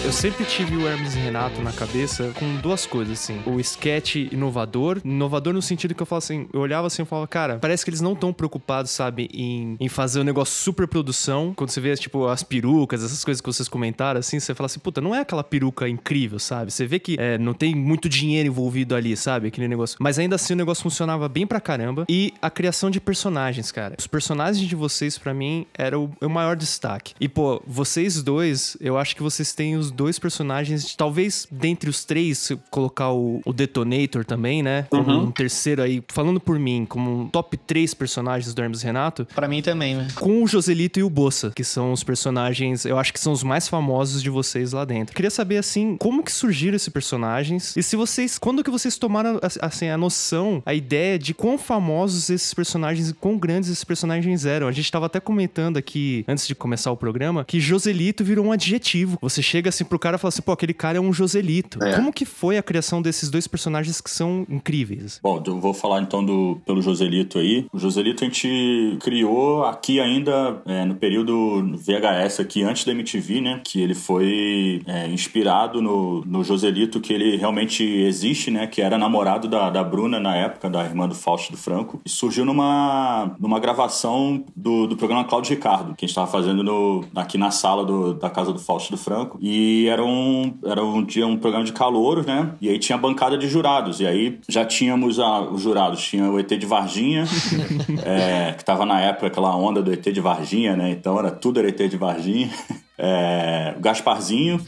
Eu sempre tive o Hermes e Renato na cabeça com duas coisas, assim. O sketch inovador. Inovador no sentido que eu falo assim, eu olhava assim e falava, cara, parece que eles não estão preocupados, sabe, em, em fazer um negócio super produção. Quando você vê, tipo, as perucas, essas coisas que vocês comentaram, assim, você fala assim, puta, não é aquela peruca incrível, sabe? Você vê que é, não tem muito dinheiro envolvido ali, sabe? Aquele negócio. Mas ainda assim o negócio funcionava bem pra caramba. E a criação de personagens, cara. Os personagens de vocês, pra mim, era o, o maior destaque. E, pô, vocês dois, eu acho que vocês têm os dois personagens, talvez dentre os três, colocar o, o Detonator também, né? Como um terceiro aí, falando por mim, como um top três personagens do Hermes Renato, Pra mim também, né? com o Joselito e o Bossa, que são os personagens, eu acho que são os mais famosos de vocês lá dentro. Queria saber, assim, como que surgiram esses personagens e se vocês, quando que vocês tomaram, assim, a noção, a ideia de quão famosos esses personagens e quão grandes esses personagens eram. A gente tava até comentando aqui, antes de começar o programa, que Joselito virou um adjetivo. Você chega assim pro cara e fala assim, pô, aquele cara é um Joselito. É. Como que foi a criação desses dois personagens que são incríveis? Bom, eu vou falar então do pelo Joselito aí. O Joselito a gente criou aqui ainda é, no período VHS aqui antes da MTV, né? Que ele foi é, inspirado no, no Joselito que ele realmente existe, né? Que era namorado da, da Bruna na época, da irmã do Fausto do Franco. E surgiu numa, numa gravação do, do programa Cláudio Ricardo, que a gente estava fazendo no, aqui na sala do- da casa do Fausto do Franco. E E era um, era um dia um programa de calouros, né? E aí tinha bancada de jurados. E aí já tínhamos a, os jurados. Tinha o ET de Varginha, é, que tava na época aquela onda do ET de Varginha, né? Então era tudo era ET de Varginha. É, o Gasparzinho,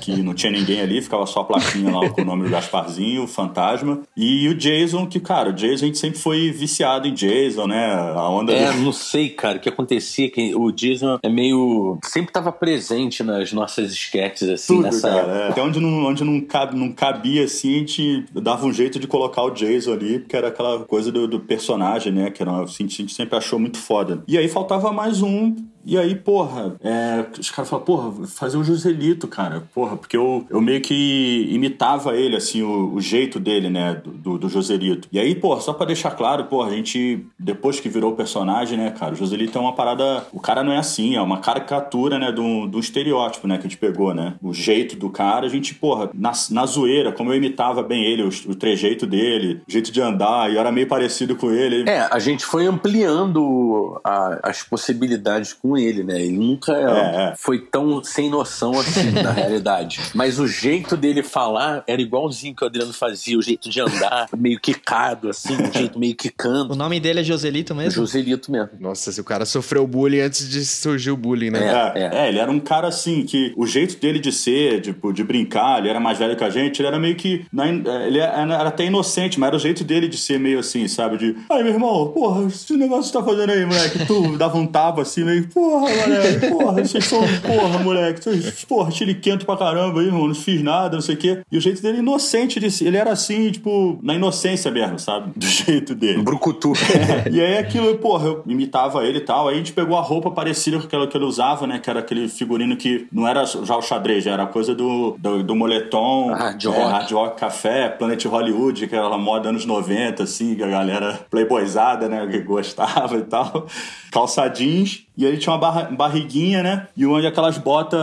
que não tinha ninguém ali, ficava só a plaquinha lá com o nome do Gasparzinho, o fantasma. E o Jason, que, cara, o Jason a gente sempre foi viciado em Jason, né? A onda É, do... não sei, cara, o que acontecia, que o Jason é meio... Sempre tava presente nas nossas sketches, assim, Tudo, nessa cara. época. é. Até onde, não, onde não, cabe, não cabia, assim, a gente dava um jeito de colocar o Jason ali, porque era aquela coisa do, do personagem, né? Que era, assim, a gente sempre achou muito foda. E aí faltava mais um. E aí, porra, é, os caras falaram, porra, fazer o Joselito, cara. Porra, porque eu, eu meio que imitava ele, assim, o, o jeito dele, né, do, do, Joselito. E aí, porra, só pra deixar claro, porra, a gente, depois que virou personagem, né, cara, o Joselito é uma parada. O cara não é assim, é uma caricatura, né, do, do estereótipo, né, que a gente pegou, né? O jeito do cara, a gente, porra, na, na zoeira, como eu imitava bem ele, o, o trejeito dele, o jeito de andar, e era meio parecido com ele. É, a gente foi ampliando a- as possibilidades com ele, né? Ele nunca É, é. foi tão sem noção assim, na realidade. Mas o jeito dele falar era igualzinho que o Adriano fazia, o jeito de andar, meio quicado, assim, o jeito meio O quicando. nome dele é Joselito O mesmo? Joselito mesmo. Nossa, se o cara sofreu bullying antes de surgir o bullying, né? É, É, é, ele era um cara assim, que o jeito dele de ser, tipo, de brincar, ele era mais velho que a gente, ele era meio que. é, ele era, era até inocente, mas era o jeito dele de ser meio assim, sabe? De. Ai, meu irmão, porra, esse negócio que você tá fazendo aí, moleque? Tu dava um tapa assim, meio. Porra, moleque, porra, vocês são. Porra, moleque, vocês, porra, chiliquento pra caramba aí, irmão, não fiz nada, não sei o quê. E o jeito dele inocente de ser, ele era assim, tipo, na inocência mesmo, sabe? Do jeito dele. Brucutu. E aí aquilo, porra, eu imitava ele e tal. Aí a gente pegou a roupa parecida com aquela que ele usava, né? Que era aquele figurino que não era já o xadrez, já era coisa do, do, do moletom, Hard é, rock. hard rock café, Planet Hollywood, que era aquela moda anos 90, assim, que a galera playboyzada, né? Que gostava e tal. Calça jeans. E ele tinha uma barra- barriguinha, né? E onde aquelas botas,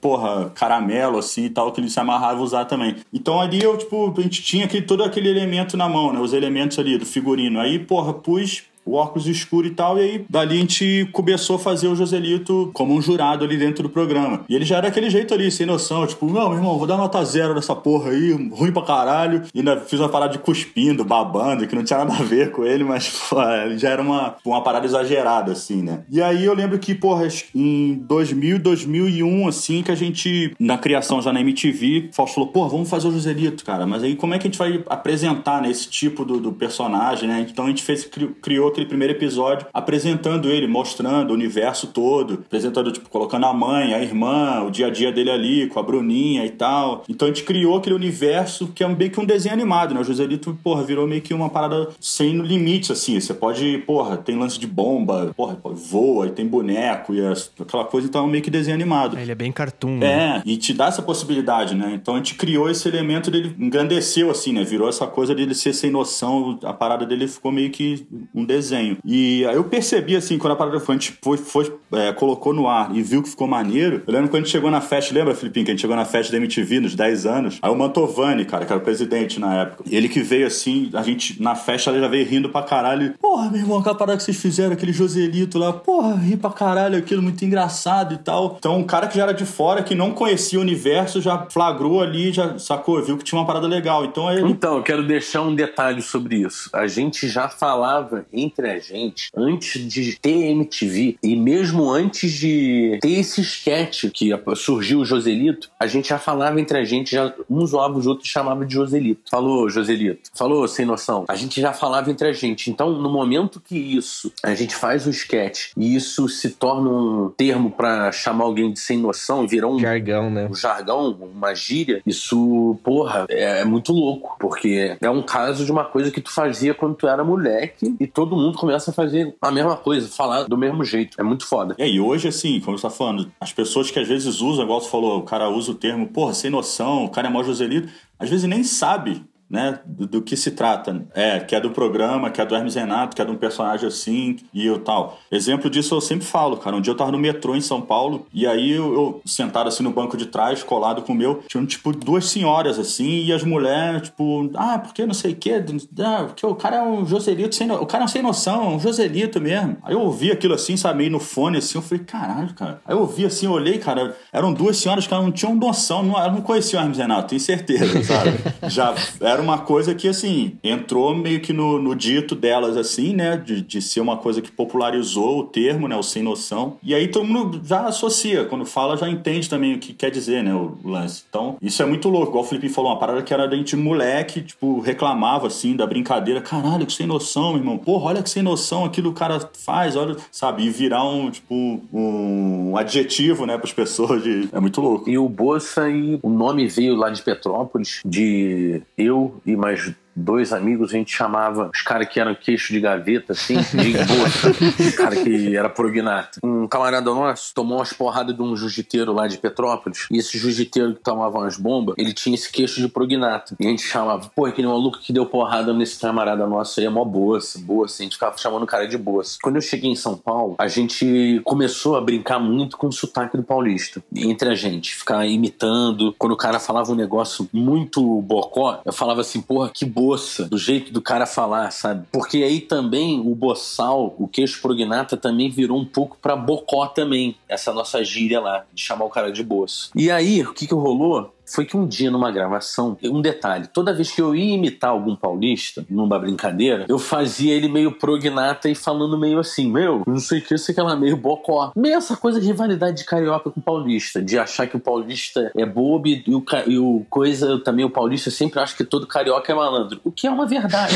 porra, caramelo, assim e tal, que ele se amarrava a usar também. Então ali eu, tipo, a gente tinha aquele, todo aquele elemento na mão, né? Os elementos ali do figurino. Aí, porra, pus o óculos escuro e tal, e aí dali a gente começou a fazer o Joselito como um jurado ali dentro do programa. E ele já era aquele jeito ali, sem noção, tipo, não, meu irmão, vou dar nota zero nessa porra aí, ruim pra caralho. E ainda fiz uma parada de cuspindo, babando, que não tinha nada a ver com ele, mas pô, já era uma, uma parada exagerada, assim, né? E aí eu lembro que, porra, em 2000, 2001, assim, que a gente, na criação já na MTV, o Fausto falou, porra, vamos fazer o Joselito, cara, mas aí como é que a gente vai apresentar, né, esse tipo do, do personagem, né? Então a gente fez, cri- criou aquele primeiro episódio apresentando ele, mostrando o universo todo, apresentando, tipo, colocando a mãe, a irmã, o dia a dia dele ali, com a Bruninha e tal. Então a gente criou aquele universo que é meio que um desenho animado, né? O Joselito, porra, virou meio que uma parada sem limites, assim. Você pode, porra, tem lance de bomba, porra, voa e tem boneco e aquela coisa, então é meio que desenho animado. Ele é bem cartoon. né? É, e te dá essa possibilidade, né? Então a gente criou esse elemento dele, engrandeceu assim, né? Virou essa coisa dele ser sem noção, a parada dele ficou meio que um desenho. E aí eu percebi, assim, quando a parada foi, a gente foi, foi, é, colocou no ar e viu que ficou maneiro. Eu lembro quando a gente chegou na festa, lembra, Filipinho, que a gente chegou na festa da MTV nos 10 anos? Aí o Mantovani, cara, que era o presidente na época, ele que veio assim, a gente na festa ele já veio rindo pra caralho. Porra, meu irmão, aquela parada que vocês fizeram, aquele Joselito lá, porra, ri pra caralho, aquilo muito engraçado e tal. Então, um cara que já era de fora, que não conhecia o universo, já flagrou ali, já sacou, viu que tinha uma parada legal. Então, ele Então, eu quero deixar um detalhe sobre isso. A gente já falava entre a gente, antes de ter MTV, e mesmo antes de ter esse sketch que surgiu o Joselito, a gente já falava entre a gente, já um zoava os outros e chamava de Joselito. Falou, Joselito. Falou, sem noção. A gente já falava entre a gente. Então, no momento que isso, a gente faz o sketch e isso se torna um termo pra chamar alguém de sem noção, virar um Jargão, né? um jargão, uma gíria, isso, porra, é, é muito louco. Porque é um caso de uma coisa que tu fazia quando tu era moleque e todo mundo começa a fazer a mesma coisa, falar do mesmo jeito. É muito foda. E aí, hoje, assim, como você tá falando, as pessoas que às vezes usam, igual você falou, o cara usa o termo, porra, sem noção, o cara é mó Joselito, às vezes nem sabe né, do, do, que se trata. É, que é do programa, que é do Hermes Renato, que é de um personagem assim e eu tal. Exemplo disso eu sempre falo, cara. Um dia eu tava no metrô em São Paulo e aí eu, eu sentado assim no banco de trás, colado com o meu, tinha tipo duas senhoras assim e as mulheres, tipo, ah, porque não sei o quê, ah, porque o cara é um Joselito sem no... o cara é um sem noção, um Joselito mesmo. Aí eu ouvi aquilo assim, sabe, meio no fone assim, eu falei, caralho, cara. Aí eu ouvi assim, eu olhei, cara, eram duas senhoras que não tinham noção, não, elas não conheciam o Hermes Renato, tenho certeza, sabe? Já era uma coisa que, assim, entrou meio que no, no dito delas, assim, né? De, de ser uma coisa que popularizou o termo, né? O sem noção. E aí todo mundo já associa, quando fala, já entende também o que quer dizer, né? O, lance. Então, isso é muito louco. Igual o Felipe falou, uma parada que era da gente moleque, tipo, reclamava, assim, da brincadeira. Caralho, que sem noção, irmão. Porra, olha que sem noção aquilo o cara faz, olha, sabe? E virar um, tipo, um adjetivo, né, para as pessoas. De... É muito louco. E o Bolsa, e o nome veio lá de Petrópolis, de eu e mais dois amigos, a gente chamava os caras que eram queixo de gaveta, assim, de bolsa. cara que era prognato. Um camarada nosso tomou umas porradas de um jiu-jiteiro lá de Petrópolis. E esse jiu-jiteiro que tomava umas bombas, ele tinha esse queixo de prognato. E a gente chamava, pô, aquele maluco que deu porrada nesse camarada nosso aí é mó bolsa, bolsa. A gente ficava chamando o cara de bolsa. Quando eu cheguei em São Paulo, a gente começou a brincar muito com o sotaque do paulista. Entre a gente, ficar imitando. Quando o cara falava um negócio muito bocó, eu falava assim, porra, que bolsa boça, do jeito do cara falar, sabe? Porque aí também o boçal, o queixo prognata também virou um pouco pra bocó também, essa nossa gíria lá, de chamar o cara de boço. E aí, o que que rolou? Foi que um dia numa gravação, um detalhe, toda vez que eu ia imitar algum paulista, numa brincadeira, eu fazia ele meio prognata e falando meio assim, meu, não sei o que, sei que ela meio bocó. Meio essa coisa de rivalidade de carioca com paulista, de achar que o paulista é bobo e o, e o coisa, também o paulista sempre acha que todo carioca é malandro, o que é uma verdade.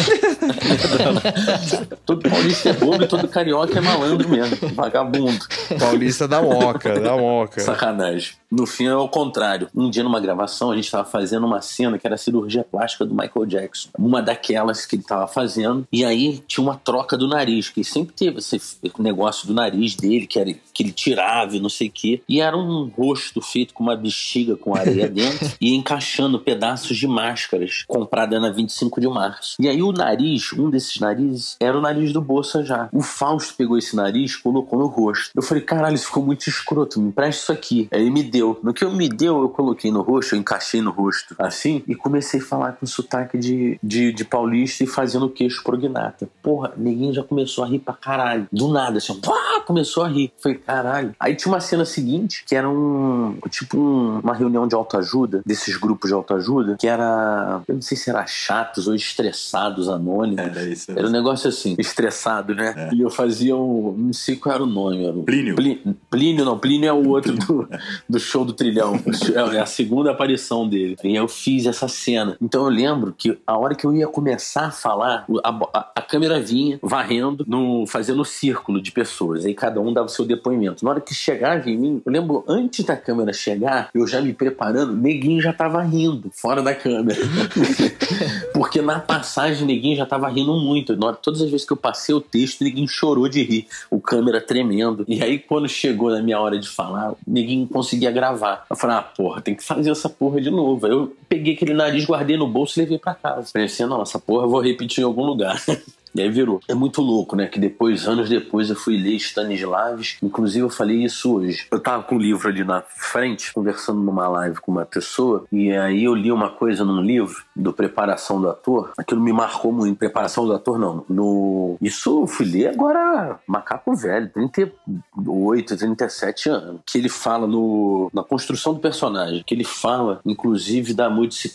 todo paulista é bobo e todo carioca é malandro mesmo, vagabundo. Paulista da moca, da moca. Sacanagem. No fim é o contrário. Um dia numa gravação a gente estava fazendo uma cena que era a cirurgia plástica do Michael Jackson. Uma daquelas que ele estava fazendo. E aí tinha uma troca do nariz, que sempre teve esse negócio do nariz dele, que, era, que ele tirava e não sei o quê. E era um rosto feito com uma bexiga com areia dentro e encaixando pedaços de máscaras comprada na 25 de março. E aí o nariz, um desses narizes, era o nariz do Bolsa já. O Fausto pegou esse nariz colocou no rosto. Eu falei, caralho, isso ficou muito escroto, me empresta isso aqui. Aí ele me deu. No que eu me deu, eu coloquei no rosto, eu encaixei no rosto, assim, e comecei a falar com sotaque de, de, de paulista e fazendo queixo prognata. Porra, ninguém já começou a rir pra caralho. Do nada, assim, pá, começou a rir. Foi caralho. Aí tinha uma cena seguinte, que era um, tipo um, uma reunião de autoajuda, desses grupos de autoajuda, que era, eu não sei se era chatos ou estressados anônimos. Era isso. Era um negócio assim, estressado, né? É. E eu fazia um, não sei qual era o nome. Era o, Plínio. Plínio, não, Plínio é o outro do, do show do trilhão. É a segunda aparição dele. E eu fiz essa cena. Então eu lembro que a hora que eu ia começar a falar, a, a, a câmera vinha varrendo, no, fazendo um círculo de pessoas. Aí cada um dava o seu depoimento. Na hora que chegava em mim, eu lembro antes da câmera chegar, eu já me preparando, neguinho já tava rindo, fora da câmera. Porque na passagem, neguinho já tava rindo muito. Na hora, todas as vezes que eu passei o texto, neguinho chorou de rir. O câmera tremendo. E aí, quando chegou na minha hora de falar, neguinho conseguia gravar. Eu falei, ah, porra, tem que fazer essa porra de novo. Aí eu peguei aquele nariz, guardei no bolso e levei pra casa. Pensei, não, essa porra eu vou repetir em algum lugar. E aí virou. É muito louco, né? Que depois, anos depois, eu fui ler Stanislavski. Inclusive, eu falei isso hoje. Eu tava com o livro ali na frente, conversando numa live com uma pessoa, e aí eu li uma coisa num livro do Preparação do Ator. Aquilo me marcou muito. Preparação do Ator, não. No... Isso eu fui ler agora, macaco velho, 38, 37 anos. Que ele fala no... na construção do personagem, que ele fala, inclusive, da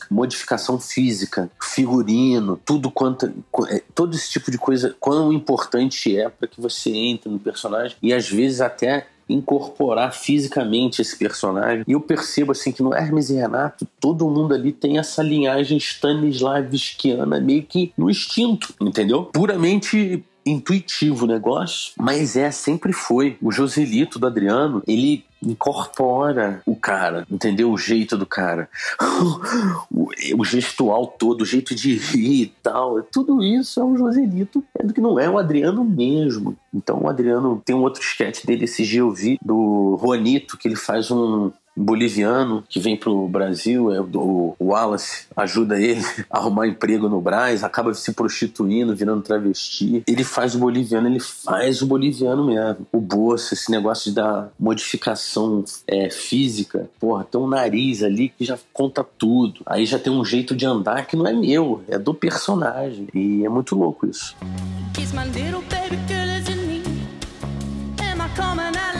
modificação física, figurino, tudo quanto. É, todo esse tipo de coisa, quão importante é para que você entre no personagem e às vezes até incorporar fisicamente esse personagem. E eu percebo assim que no Hermes e Renato, todo mundo ali tem essa linhagem Stanislavskiana meio que no instinto, entendeu? Puramente intuitivo o negócio, mas é, sempre foi. O Joselito do Adriano, ele incorpora o cara, entendeu? O jeito do cara, o, gestual todo, o jeito de rir e tal. Tudo isso é o Joselito, é do que não é o Adriano mesmo. Então o Adriano tem um outro sketch dele, esse dia eu vi, do Juanito, que ele faz um, boliviano que vem pro Brasil, é, o, Wallace ajuda ele a arrumar emprego no Brás, acaba se prostituindo, virando travesti. Ele faz o boliviano, ele faz o boliviano mesmo. O bolso, esse negócio dar modificação é, física, porra, tem um nariz ali que já conta tudo. Aí já tem um jeito de andar que não é meu, é do personagem. E é muito louco isso. Kiss my little baby girl is in me. Am I coming out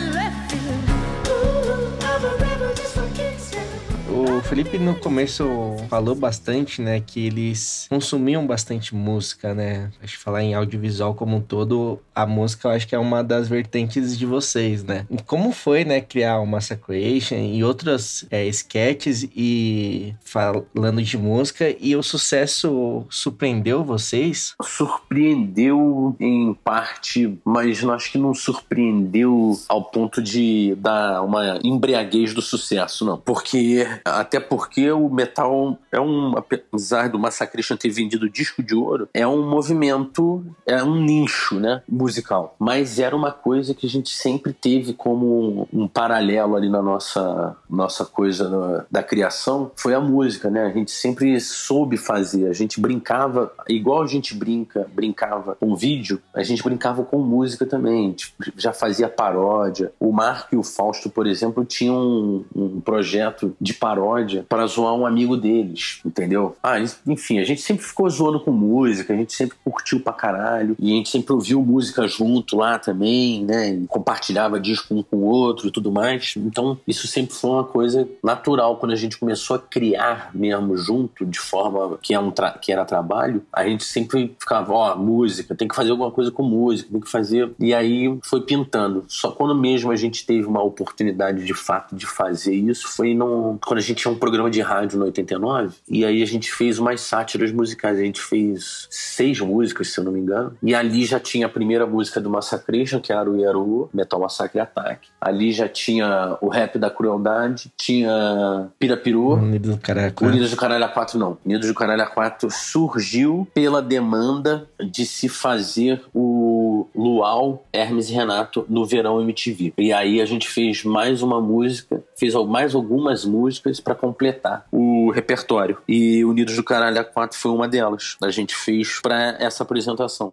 Felipe no começo falou bastante, né, que eles consumiam bastante música, né? Acho que falar em audiovisual como um todo, a música eu acho que é uma das vertentes de vocês, né? E como foi, né, criar o Massacration e outras é, sketches e falando de música e o sucesso surpreendeu vocês? Surpreendeu em parte, mas acho que não surpreendeu ao ponto de dar uma embriaguez do sucesso, não. Porque até porque o metal é um, apesar do Massacration ter vendido disco de ouro, é um movimento, é um nicho, né, musical. Mas era uma coisa que a gente sempre teve como um, paralelo ali na nossa, nossa coisa na, da criação, foi a música, né? A gente sempre soube fazer, a gente brincava, igual a gente brinca, brincava com vídeo, a gente brincava com música também, tipo, já fazia paródia. O Marco e o Fausto, por exemplo, tinham um, um projeto de paródia paródia para zoar um amigo deles, entendeu? Ah, enfim, a gente sempre ficou zoando com música, a gente sempre curtiu pra caralho, e a gente sempre ouviu música junto lá também, né? E compartilhava disco um com o outro e tudo mais. Então, isso sempre foi uma coisa natural. Quando a gente começou a criar mesmo junto, de forma que, é um que era trabalho, a gente sempre ficava, ó, oh, música, tem que fazer alguma coisa com música, tem que fazer. E aí foi pintando. Só quando mesmo a gente teve uma oportunidade de fato de fazer isso, foi no, quando a gente tinha um programa de rádio no 89 e aí a gente fez umas sátiras musicais. A gente fez seis músicas, se eu não me engano. E ali já tinha a primeira música do Massacration, que era o Yaru, Metal Massacre Ataque. Ali já tinha o Rap da Crueldade, tinha Pirapiru. Unidos do Caralho 4. Unidos do Caralho 4 não. Unidos do Caralho 4 surgiu pela demanda de se fazer o Luau, Hermes e Renato no verão MTV. E aí a gente fez mais uma música, fez mais algumas músicas músicas para completar o repertório. E Unidos do Caralho a 4 foi uma delas. A gente fez para essa apresentação.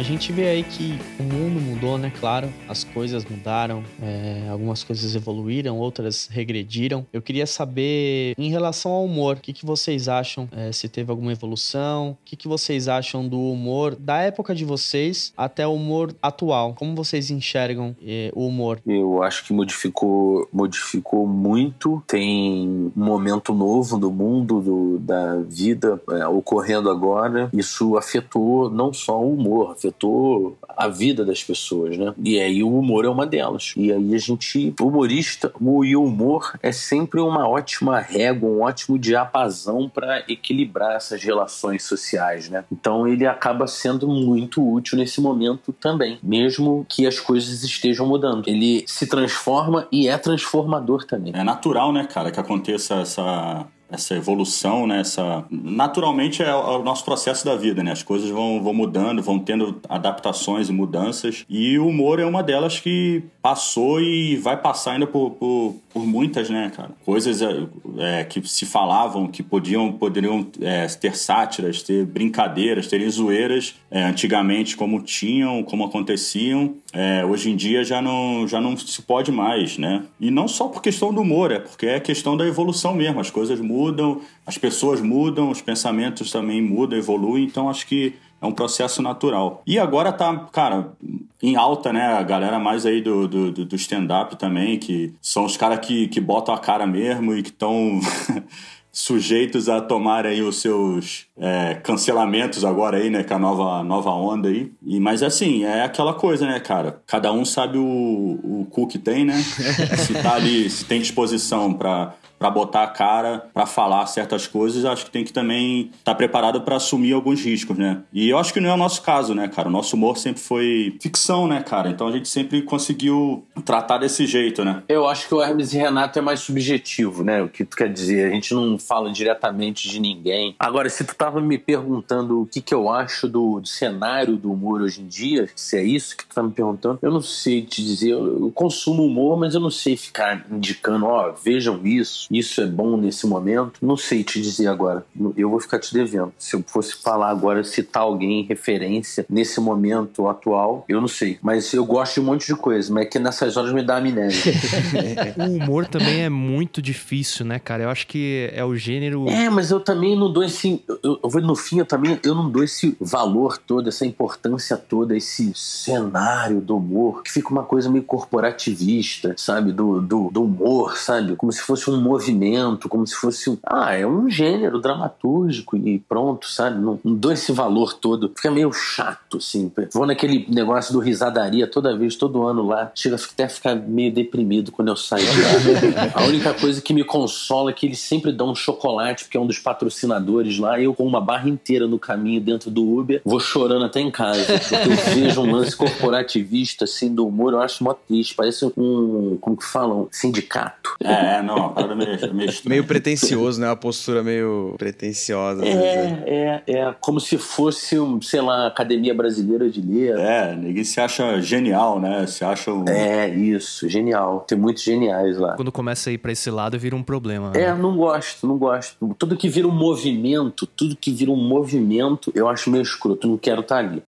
A gente vê aí que o mundo mudou, né? Claro, as coisas mudaram, é, algumas coisas evoluíram, outras regrediram. Eu queria saber, em relação ao humor, o que, que vocês acham? É, se teve alguma evolução? O que, que vocês acham do humor da época de vocês até o humor atual? Como vocês enxergam é, o humor? Eu acho que modificou, modificou muito. Tem um momento novo do mundo, do, da vida é, ocorrendo agora. Isso afetou não só o humor, afetou afetou a vida das pessoas, né? E aí o humor é uma delas. E aí a gente, humorista, o humor é sempre uma ótima régua, um ótimo diapasão para equilibrar essas relações sociais, né? Então ele acaba sendo muito útil nesse momento também, mesmo que as coisas estejam mudando. Ele se transforma e é transformador também. É natural, né, cara, que aconteça essa essa evolução, né? Essa... Naturalmente é o nosso processo da vida, né? As coisas vão, vão mudando, vão tendo adaptações e mudanças. E o humor é uma delas que passou e vai passar ainda por, por, por muitas, né, cara? Coisas é, é, que se falavam que podiam, poderiam é, ter sátiras, ter brincadeiras, ter zoeiras é, antigamente como tinham, como aconteciam. É, hoje em dia já não, já não se pode mais, né? E não só por questão do humor, é porque é questão da evolução mesmo. As coisas mudam as pessoas mudam, os pensamentos também mudam, evoluem, então acho que é um processo natural. E agora tá, cara, em alta, né? A galera mais aí do, do, do stand-up também, que são os caras que, que botam a cara mesmo e que estão sujeitos a tomar aí os seus é, cancelamentos agora aí, né? Com a nova, nova onda aí. E, mas assim, é aquela coisa, né, cara? Cada um sabe o, o cu que tem, né? se tá ali, se tem disposição para para botar a cara, para falar certas coisas, acho que tem que também estar tá preparado para assumir alguns riscos, né? E eu acho que não é o nosso caso, né, cara? O nosso humor sempre foi ficção, né, cara? Então a gente sempre conseguiu tratar desse jeito, né? Eu acho que o Hermes e Renato é mais subjetivo, né? O que tu quer dizer? A gente não fala diretamente de ninguém. Agora, se tu tava me perguntando o que, que eu acho do, do cenário do humor hoje em dia, se é isso que tu tá me perguntando, eu não sei te dizer. Eu, eu consumo humor, mas eu não sei ficar indicando, ó, oh, vejam isso, isso é bom nesse momento. Não sei te dizer agora. Eu vou ficar te devendo. Se eu fosse falar agora, citar alguém em referência nesse momento atual, eu não sei. Mas eu gosto de um monte de coisa, mas é que nessas horas me dá amnésia. o humor também é muito difícil, né, cara? Eu acho que é o gênero. É, mas eu também não dou esse. Eu, eu no fim, eu também eu não dou esse valor todo, essa importância toda, esse cenário do humor, que fica uma coisa meio corporativista, sabe? Do, do, do humor, sabe? Como se fosse um movimento, como se fosse. Ah, é um gênero dramatúrgico e pronto, sabe? Não, não dou esse valor todo. Fica meio chato, assim. Vou naquele negócio do risadaria toda vez, todo ano lá. Chega até a ficar meio deprimido quando eu saio de lá. a única coisa que me consola é que eles sempre dão um chocolate, porque é um dos patrocinadores lá. Eu com uma barra inteira no caminho dentro do Uber, vou chorando até em casa. Porque eu vejo um lance corporativista, assim, do humor, eu acho mó triste. Parece um, como que falam? Sindicato. É, não, a parada meio, meio, meio pretencioso, né? Uma postura meio pretenciosa. É, né? é, é. Como se fosse, um, sei lá, Academia Brasileira de Ler. É, ninguém se acha genial, né? Se acha. Um... É, isso, genial. Tem muitos geniais lá. Quando começa a ir pra esse lado, vira um problema. Né? É, não gosto, não gosto. Tudo que vira um movimento, tudo que vira um movimento, eu acho meio escroto. Não quero estar tá ali.